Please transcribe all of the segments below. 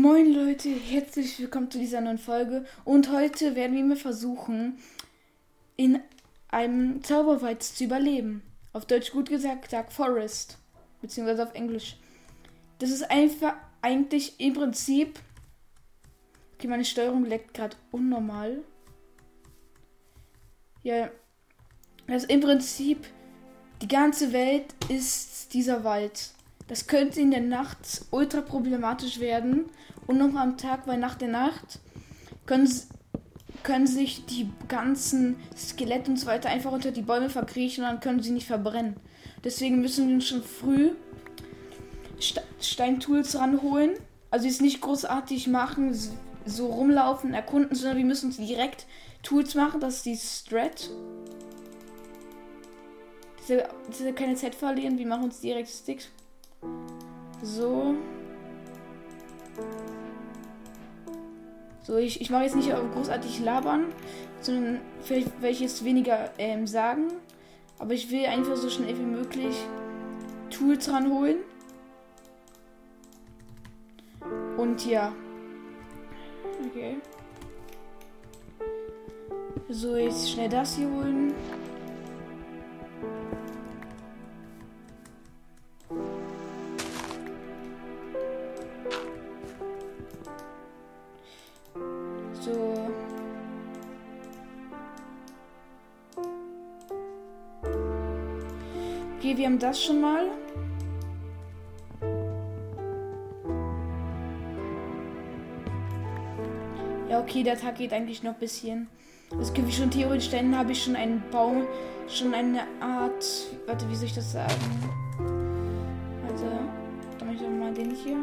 Moin Leute, herzlich willkommen zu dieser neuen Folge. Und heute werden wir mal versuchen, in einem Zauberwald zu überleben. Auf Deutsch gut gesagt, Dark Forest. Beziehungsweise auf Englisch. Das ist einfach eigentlich im Prinzip. Okay, meine Steuerung leckt gerade unnormal. Ja. Das ist im Prinzip. Die ganze Welt ist dieser Wald. Das könnte in der Nacht ultra problematisch werden. Und noch am Tag, weil nach der Nacht können, können sich die ganzen Skelette und so weiter einfach unter die Bäume verkriechen und dann können sie nicht verbrennen. Deswegen müssen wir uns schon früh Ste Steintools ranholen. Also jetzt nicht großartig machen, so rumlaufen, erkunden, sondern wir müssen uns direkt Tools machen. Das ist die Strat. Diese, diese keine Zeit verlieren, wir machen uns direkt Sticks. So. So, ich, ich mache jetzt nicht großartig labern, sondern vielleicht werde ich jetzt weniger ähm, sagen. Aber ich will einfach so schnell wie möglich Tools ranholen. Und ja. Okay. So, jetzt schnell das hier holen. Das schon mal. Ja, okay, der Tag geht eigentlich noch ein bisschen. Es gibt schon theoretisch, dann habe ich schon einen Baum, schon eine Art. Warte, wie soll ich das sagen? Also, dann mache ich mal den hier.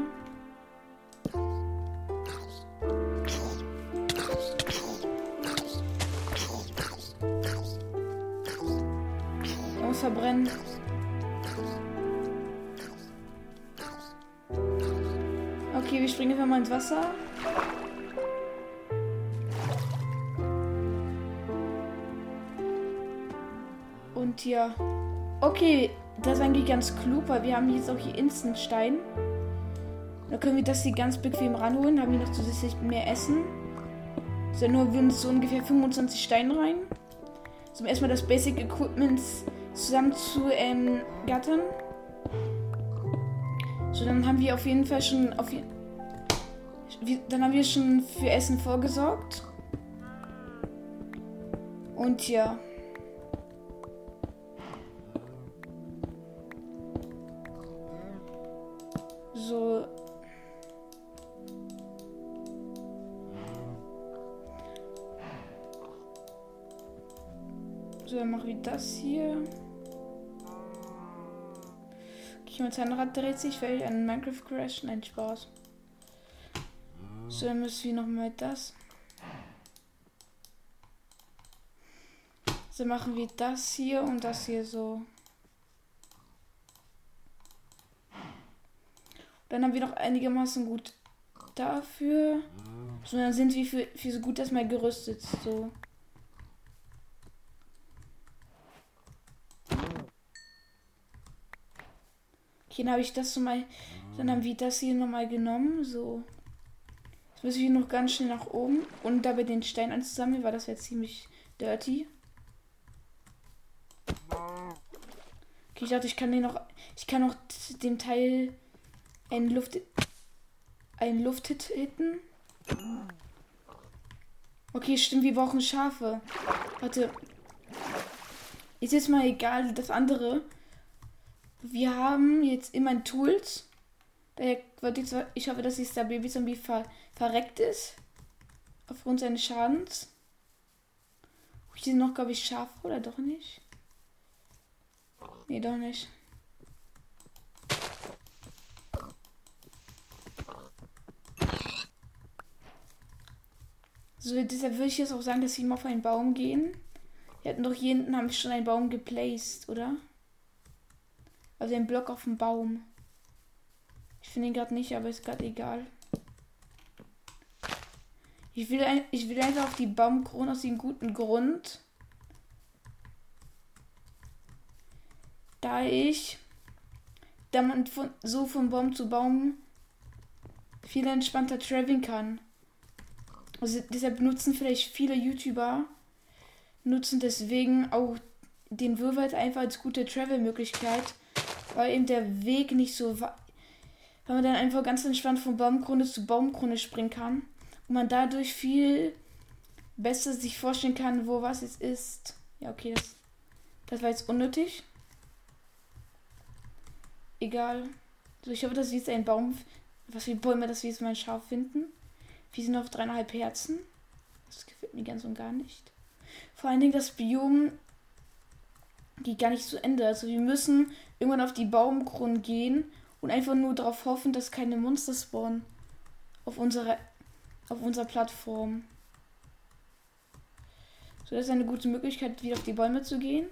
verbrennen. Okay, wir springen einfach mal ins Wasser. Und hier. Okay, das ist eigentlich ganz klug, weil wir haben jetzt auch hier Instant-Stein. Da können wir das hier ganz bequem ranholen. Haben wir noch zusätzlich mehr Essen. So, nur wir uns so ungefähr 25 Steine rein. Zum erstmal das Basic Equipment zusammen zu ähm, gattern. So, dann haben wir auf jeden Fall schon auf dann haben wir schon für Essen vorgesorgt. Und ja. So. So, dann machen wir das hier. Okay, mein Zahnrad dreht sich, weil ich einen Minecraft Crash. Nein, Spaß. So, dann müssen wir nochmal das. So machen wir das hier und das hier so. Dann haben wir noch einigermaßen gut dafür. So, dann sind wir für, für so gut erstmal gerüstet. So. Okay, dann habe ich das so mal. Dann haben wir das hier nochmal genommen. So. Jetzt muss ich hier noch ganz schnell nach oben und dabei den Stein anzusammeln, weil das wäre ziemlich dirty. Okay, ich dachte, ich kann den noch. Ich kann noch den Teil einen Luft. einen Lufthit hitten. Okay, stimmt, wir brauchen Schafe. Warte. Ist jetzt mal egal, das andere. Wir haben jetzt immer Tools. Wollte ich, hoffe, dass der Baby-Zombie ver, verreckt ist. Aufgrund seines Schadens. Hier sind noch, glaube ich, Schafe oder doch nicht? Nee, doch nicht. So, deshalb würde ich jetzt auch sagen, dass wir mal auf einen Baum gehen. Wir hatten doch hier hinten, haben wir schon einen Baum geplaced, oder? Also ein Block auf dem Baum. Ich finde ihn gerade nicht, aber ist gerade egal. Ich will, ein, ich will einfach auf die Baumkrone aus dem guten Grund. Da ich, da man von, so von Baum zu Baum viel entspannter traveln kann. Also deshalb nutzen vielleicht viele YouTuber, nutzen deswegen auch den Würwald einfach als gute Travel-Möglichkeit, weil eben der Weg nicht so weil man dann einfach ganz entspannt von Baumkrone zu Baumkrone springen kann und man dadurch viel besser sich vorstellen kann, wo was jetzt ist. Ja, okay, das, das war jetzt unnötig. Egal. Also ich hoffe, dass wir jetzt einen Baum, was wie Bäume, dass wir jetzt mal ein Schaf finden. Wir sind auf dreieinhalb Herzen. Das gefällt mir ganz und gar nicht. Vor allen Dingen das Biom geht gar nicht zu Ende. Also wir müssen irgendwann auf die Baumkronen gehen und einfach nur darauf hoffen, dass keine Monster spawnen auf unserer auf unserer Plattform. So, das ist eine gute Möglichkeit, wieder auf die Bäume zu gehen.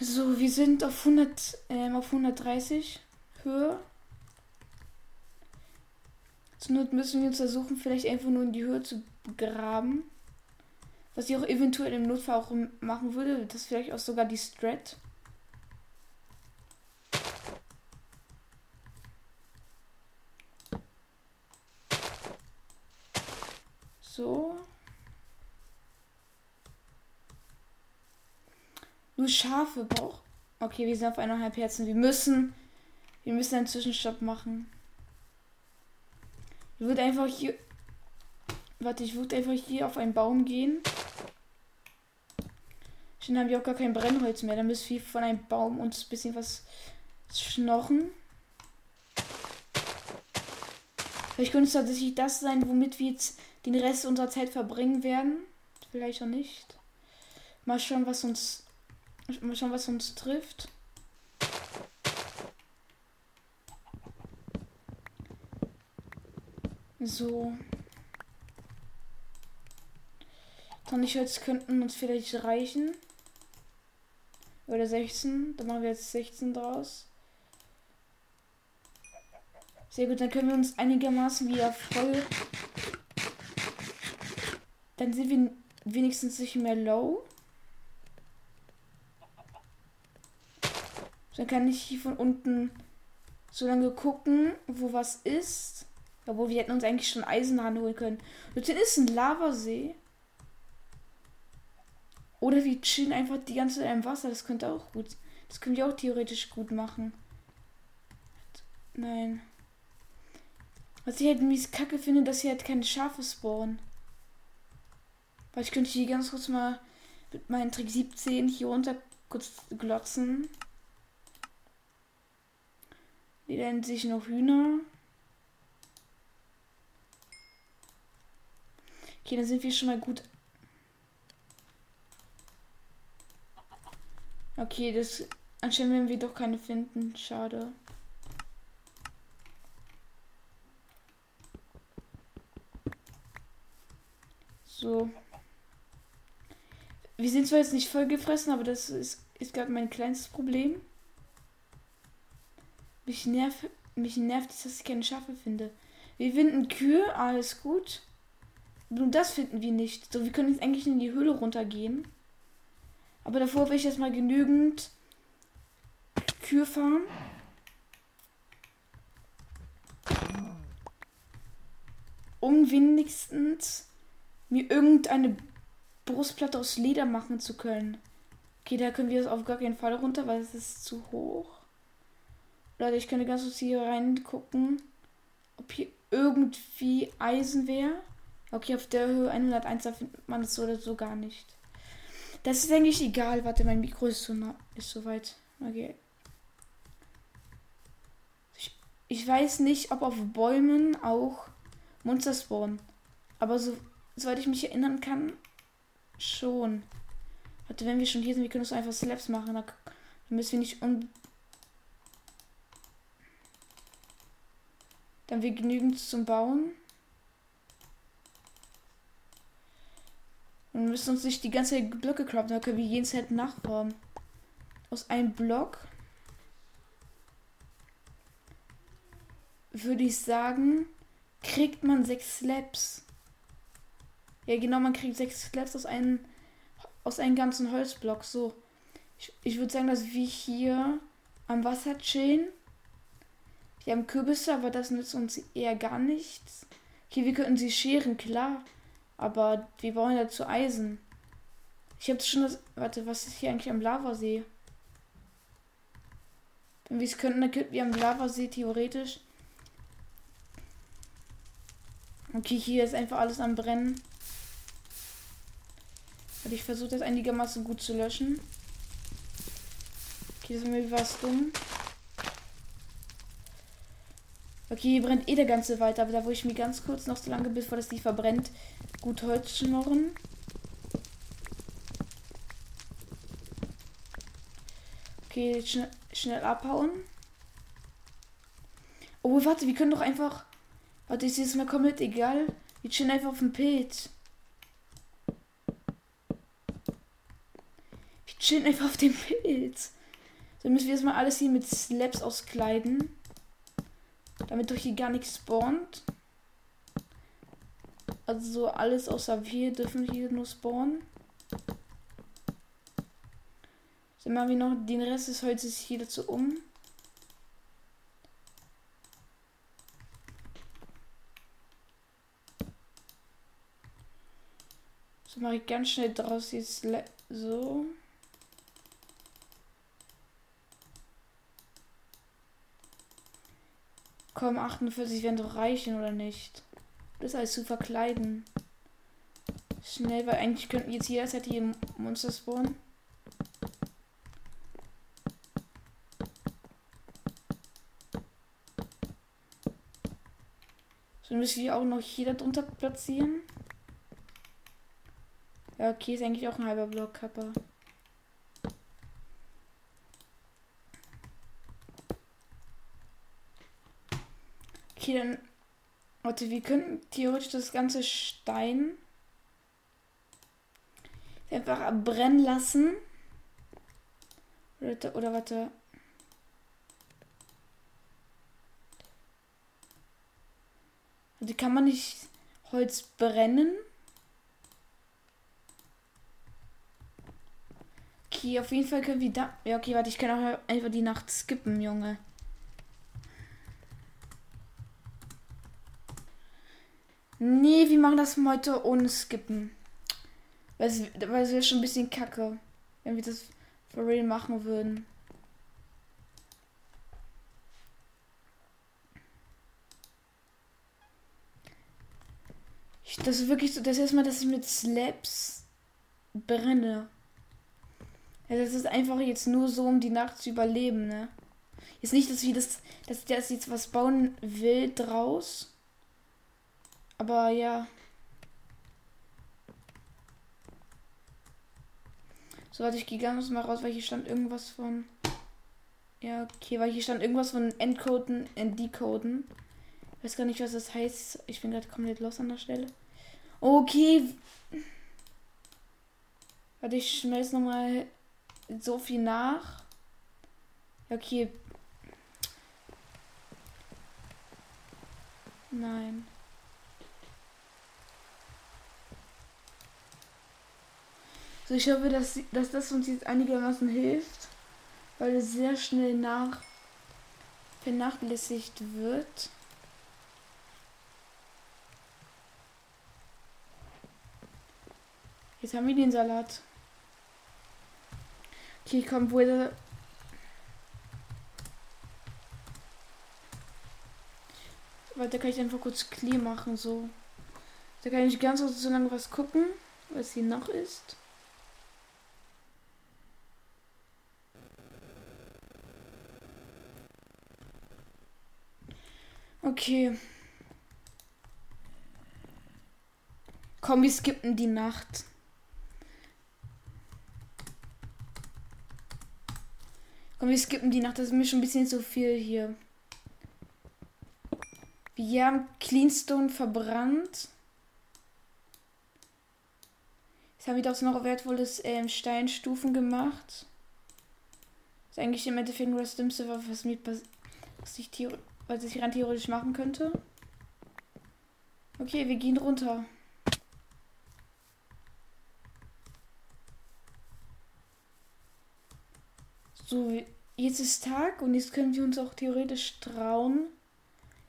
So, wir sind auf 100, ähm, auf 130 Höhe. Zur Not müssen wir uns versuchen, vielleicht einfach nur in die Höhe zu graben. Was ich auch eventuell im Notfall auch machen würde. Das vielleicht auch sogar die Strat. So. Nur Schafe braucht. Okay, wir sind auf eineinhalb Herzen. Wir müssen. Wir müssen einen Zwischenstopp machen. Ich würde einfach hier. Warte, ich würde einfach hier auf einen Baum gehen. Schon haben wir auch gar kein Brennholz mehr. Da müssen wir von einem Baum uns ein bisschen was schnochen. Vielleicht könnte es tatsächlich das sein, womit wir jetzt den Rest unserer Zeit verbringen werden. Vielleicht auch nicht. Mal schauen, was uns. Mal schauen, was uns trifft. So. Tonnenholz könnten uns vielleicht reichen. Oder 16. Dann machen wir jetzt 16 draus. Sehr gut, dann können wir uns einigermaßen wieder voll. Dann sind wir wenigstens nicht mehr low. Dann kann ich hier von unten so lange gucken, wo was ist. Obwohl, wir hätten uns eigentlich schon Eisenhahn holen können. Hier ist ein Lavasee. Oder wir chillen einfach die ganze Zeit im Wasser. Das könnte auch gut. Das können wir auch theoretisch gut machen. Nein. Was ich halt mies kacke finde, dass hier halt keine Schafe spawnen. Weil ich könnte hier ganz kurz mal mit meinem Trick 17 hier runter kurz glotzen. Die nennen sich noch Hühner. Okay, dann sind wir schon mal gut. Okay, das anscheinend werden wir doch keine finden. Schade. So. Wir sind zwar jetzt nicht voll gefressen, aber das ist, ist gerade mein kleinstes Problem. Mich nervt, mich nervt, dass ich keine Schafe finde. Wir finden Kühe, alles gut. Nur das finden wir nicht. So, wir können jetzt eigentlich in die Höhle runtergehen. Aber davor will ich erstmal genügend Kühe fahren. Um wenigstens mir irgendeine Brustplatte aus Leder machen zu können. Okay, da können wir auf gar keinen Fall runter, weil es ist zu hoch. Leute, ich könnte ganz kurz hier reingucken, ob hier irgendwie Eisen wäre. Okay, auf der Höhe 101, da findet man es so oder so gar nicht. Das ist eigentlich egal. Warte, mein Mikro ist so nah, ist soweit. Okay. Ich, ich weiß nicht, ob auf Bäumen auch Monster spawnen. Aber so, soweit ich mich erinnern kann, schon. Warte, wenn wir schon hier sind, wir können uns einfach Slaps machen. Dann müssen wir nicht un Dann wir genügend zum Bauen. Und müssen uns nicht die ganze Blöcke craften, dann können wir jeden Set nachbauen. Aus einem Block würde ich sagen, kriegt man sechs Slabs. Ja, genau, man kriegt sechs Slabs aus einem aus einem ganzen Holzblock. So, ich, ich würde sagen, dass wir hier am Wasser chillen. Wir haben Kürbisse, aber das nützt uns eher gar nichts. Okay, wir könnten sie scheren, klar. Aber wir brauchen dazu Eisen. Ich habe schon das. Warte, was ist hier eigentlich am Lavasee? Wenn wir es könnten, dann könnten wir am Lavasee theoretisch. Okay, hier ist einfach alles am Brennen. Und ich versuche das einigermaßen gut zu löschen. Okay, das ist mir was dumm. Okay, hier brennt eh der ganze Wald, aber da wo ich mir ganz kurz noch so lange, bevor das nicht verbrennt, gut Holz schnorren. Okay, schn schnell abhauen. Oh, warte, wir können doch einfach. Warte, ist jetzt mal komplett egal. Wir chillen einfach auf dem Pilz. Wir chillen einfach auf dem Pilz. Dann müssen wir jetzt mal alles hier mit Slabs auskleiden. Damit durch hier gar nichts spawnt. Also alles außer wir dürfen hier nur spawnen. Dann machen wir noch den Rest des Holzes hier dazu um. So mache ich ganz schnell draus jetzt so. Komm, 48 werden doch reichen, oder nicht? Das alles zu verkleiden. Schnell, weil eigentlich könnten jetzt jederzeit hier Monster spawnen. So müssen wir auch noch hier darunter platzieren. Ja, okay, ist eigentlich auch ein halber Block, Kappa. Okay, dann. Warte, wir könnten theoretisch das ganze Stein einfach brennen lassen. Oder, oder warte. Also kann man nicht Holz brennen? Okay, auf jeden Fall können wir da. Ja, okay, warte, ich kann auch einfach die Nacht skippen, Junge. Nee, wir machen das heute ohne Skippen. Weil es, wäre schon ein bisschen kacke, wenn wir das for real machen würden. Ich, das ist wirklich so, das erstmal, dass ich mit Slaps brenne. Ja, das ist einfach jetzt nur so, um die Nacht zu überleben, ne? Jetzt nicht, dass wir das, dass der jetzt was bauen will draus. Aber ja. So, warte, ich gehe ganz mal raus, weil hier stand irgendwas von. Ja, okay, weil hier stand irgendwas von Encoden und Decoden. Ich weiß gar nicht, was das heißt. Ich bin gerade komplett los an der Stelle. Okay. Warte, ich schmelze nochmal so viel nach. Okay. Nein. So, ich hoffe, dass, dass das uns jetzt einigermaßen hilft, weil es sehr schnell nach vernachlässigt wird. Jetzt haben wir den Salat. Okay, komm, wo ist Warte, kann ich einfach kurz clear machen, so. Da kann ich ganz so lange was gucken, was hier noch ist. Okay. Komm, wir skippen die Nacht. Komm, wir skippen die Nacht. Das ist mir schon ein bisschen zu viel hier. Wir haben Cleanstone verbrannt. Jetzt haben wir doch noch wertvolles ähm, Steinstufen gemacht. Das ist eigentlich im Endeffekt nur das Dümmste, was, mir was ich was ich rein theoretisch machen könnte. Okay, wir gehen runter. So, jetzt ist Tag und jetzt können wir uns auch theoretisch trauen,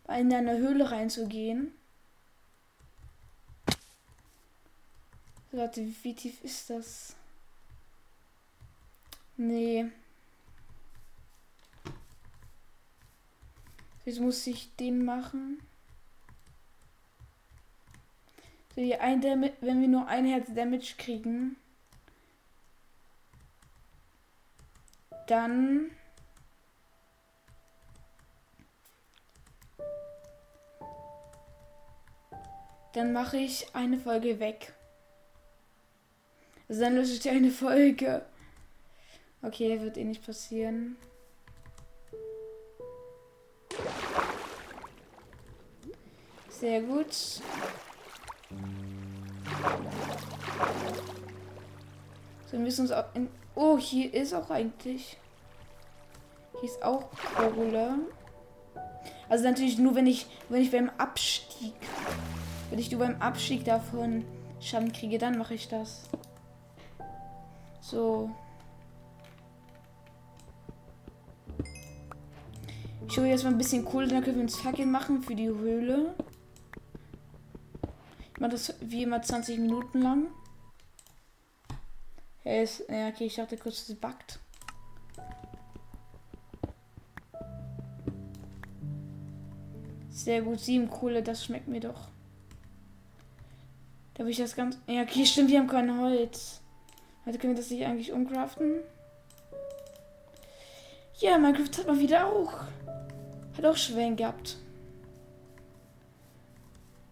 in eine Höhle reinzugehen. Warte, wie tief ist das? Nee. Jetzt muss ich den machen. So, hier ein Damage, wenn wir nur ein Herz Damage kriegen, dann dann mache ich eine Folge weg. Also dann lösche ich eine Folge. Okay, wird eh nicht passieren. Sehr gut. So, wir müssen uns auch in Oh, hier ist auch eigentlich. Hier ist auch Kohle. Also natürlich nur, wenn ich, wenn ich beim Abstieg, wenn ich nur beim Abstieg davon Schaden kriege, dann mache ich das. So. Ich hole jetzt mal ein bisschen Kohle, dann können wir uns Fackeln machen für die Höhle. Mache das wie immer 20 Minuten lang. Er ist. Ja, okay, ich dachte kurz, es buggt. Sehr gut, sieben Kohle, das schmeckt mir doch. Da will ich das ganz. Ja, okay, stimmt, wir haben kein Holz. Heute können wir das nicht eigentlich umcraften? Ja, Minecraft hat mal wieder auch. Hat auch Schwellen gehabt.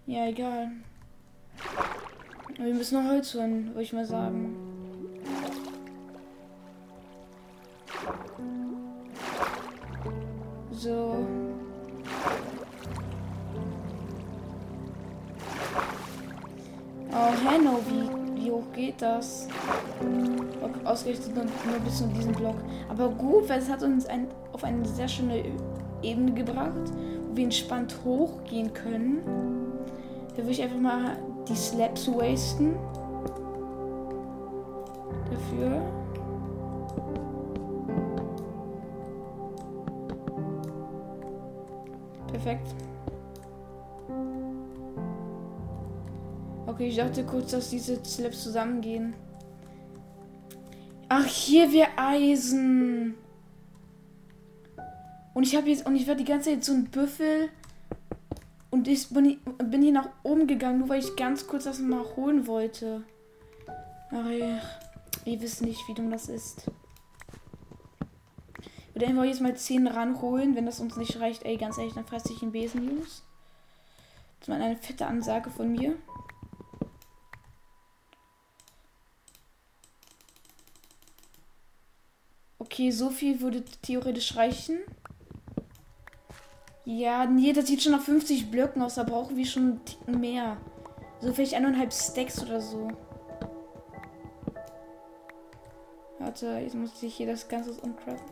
Ja, egal. Wir müssen noch Holz holen, würde ich mal sagen. So. Oh, Hanno, wie, wie hoch geht das? Ausgerichtet nur, nur bis zu diesem Block. Aber gut, weil es hat uns ein, auf eine sehr schöne Ebene gebracht, wo wir entspannt hochgehen können. Da würde ich einfach mal die Slaps wasten. Dafür. Perfekt. Okay, ich dachte kurz, dass diese Slaps zusammengehen. Ach, hier wäre Eisen. Und ich habe jetzt und ich war die ganze Zeit so ein Büffel und ich bin, hier nach oben gegangen, nur weil ich ganz kurz das mal holen wollte. Ach ja, wir wissen nicht, wie dumm das ist. Oder einfach jetzt mal 10 ranholen. Wenn das uns nicht reicht, ey, ganz ehrlich, dann fresse ich einen Besen, Jungs. Das war eine fette Ansage von mir. Okay, so viel würde theoretisch reichen. Ja, nee, das sieht schon nach 50 Blöcken aus. Da brauchen wir schon einen Ticken mehr. So vielleicht eineinhalb Stacks oder so. Warte, jetzt muss ich hier das Ganze uncraften.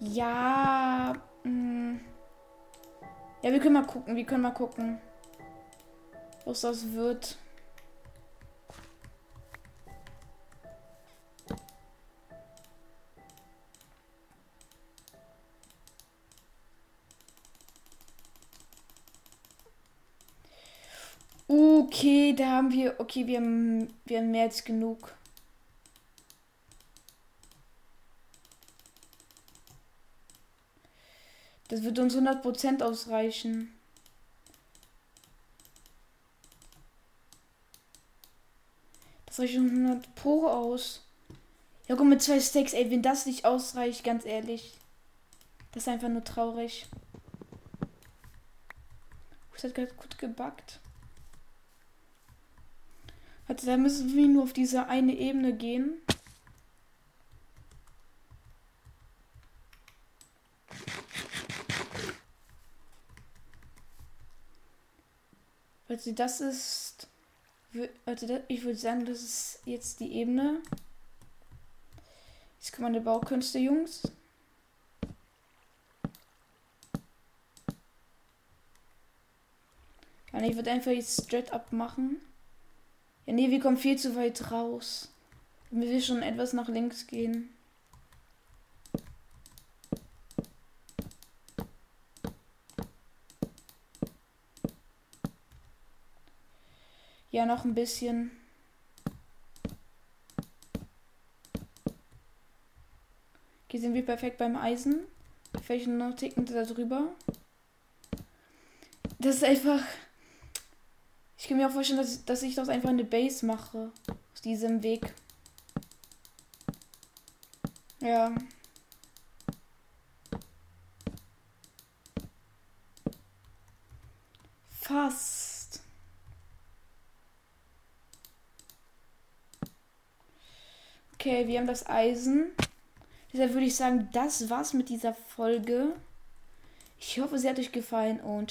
Ja. Mh. Mm. Ja, wir können mal gucken. Wir können mal gucken. Was das wird. Okay, da haben wir. Okay, wir haben, wir haben mehr als genug. Das wird uns 100% ausreichen. Das reicht uns 100 Pro aus. Ja, guck mit zwei Stacks, ey, wenn das nicht ausreicht, ganz ehrlich. Das ist einfach nur traurig. Das hat gerade gut gebackt. Also da müssen wir nur auf diese eine Ebene gehen. Also das ist. Also ich würde sagen, das ist jetzt die Ebene. Jetzt kommen meine Baukünste, Jungs. Ich würde einfach jetzt straight up machen. Ja, nee, wir kommen viel zu weit raus. Wir will schon etwas nach links gehen. Ja, noch ein bisschen. Hier sind wir perfekt beim Eisen. Vielleicht noch ticken da drüber. Das ist einfach. Kann mir auch vorstellen, dass, dass ich das einfach eine Base mache. Aus diesem Weg. Ja. Fast. Okay, wir haben das Eisen. Deshalb würde ich sagen, das war's mit dieser Folge. Ich hoffe, sie hat euch gefallen und ciao.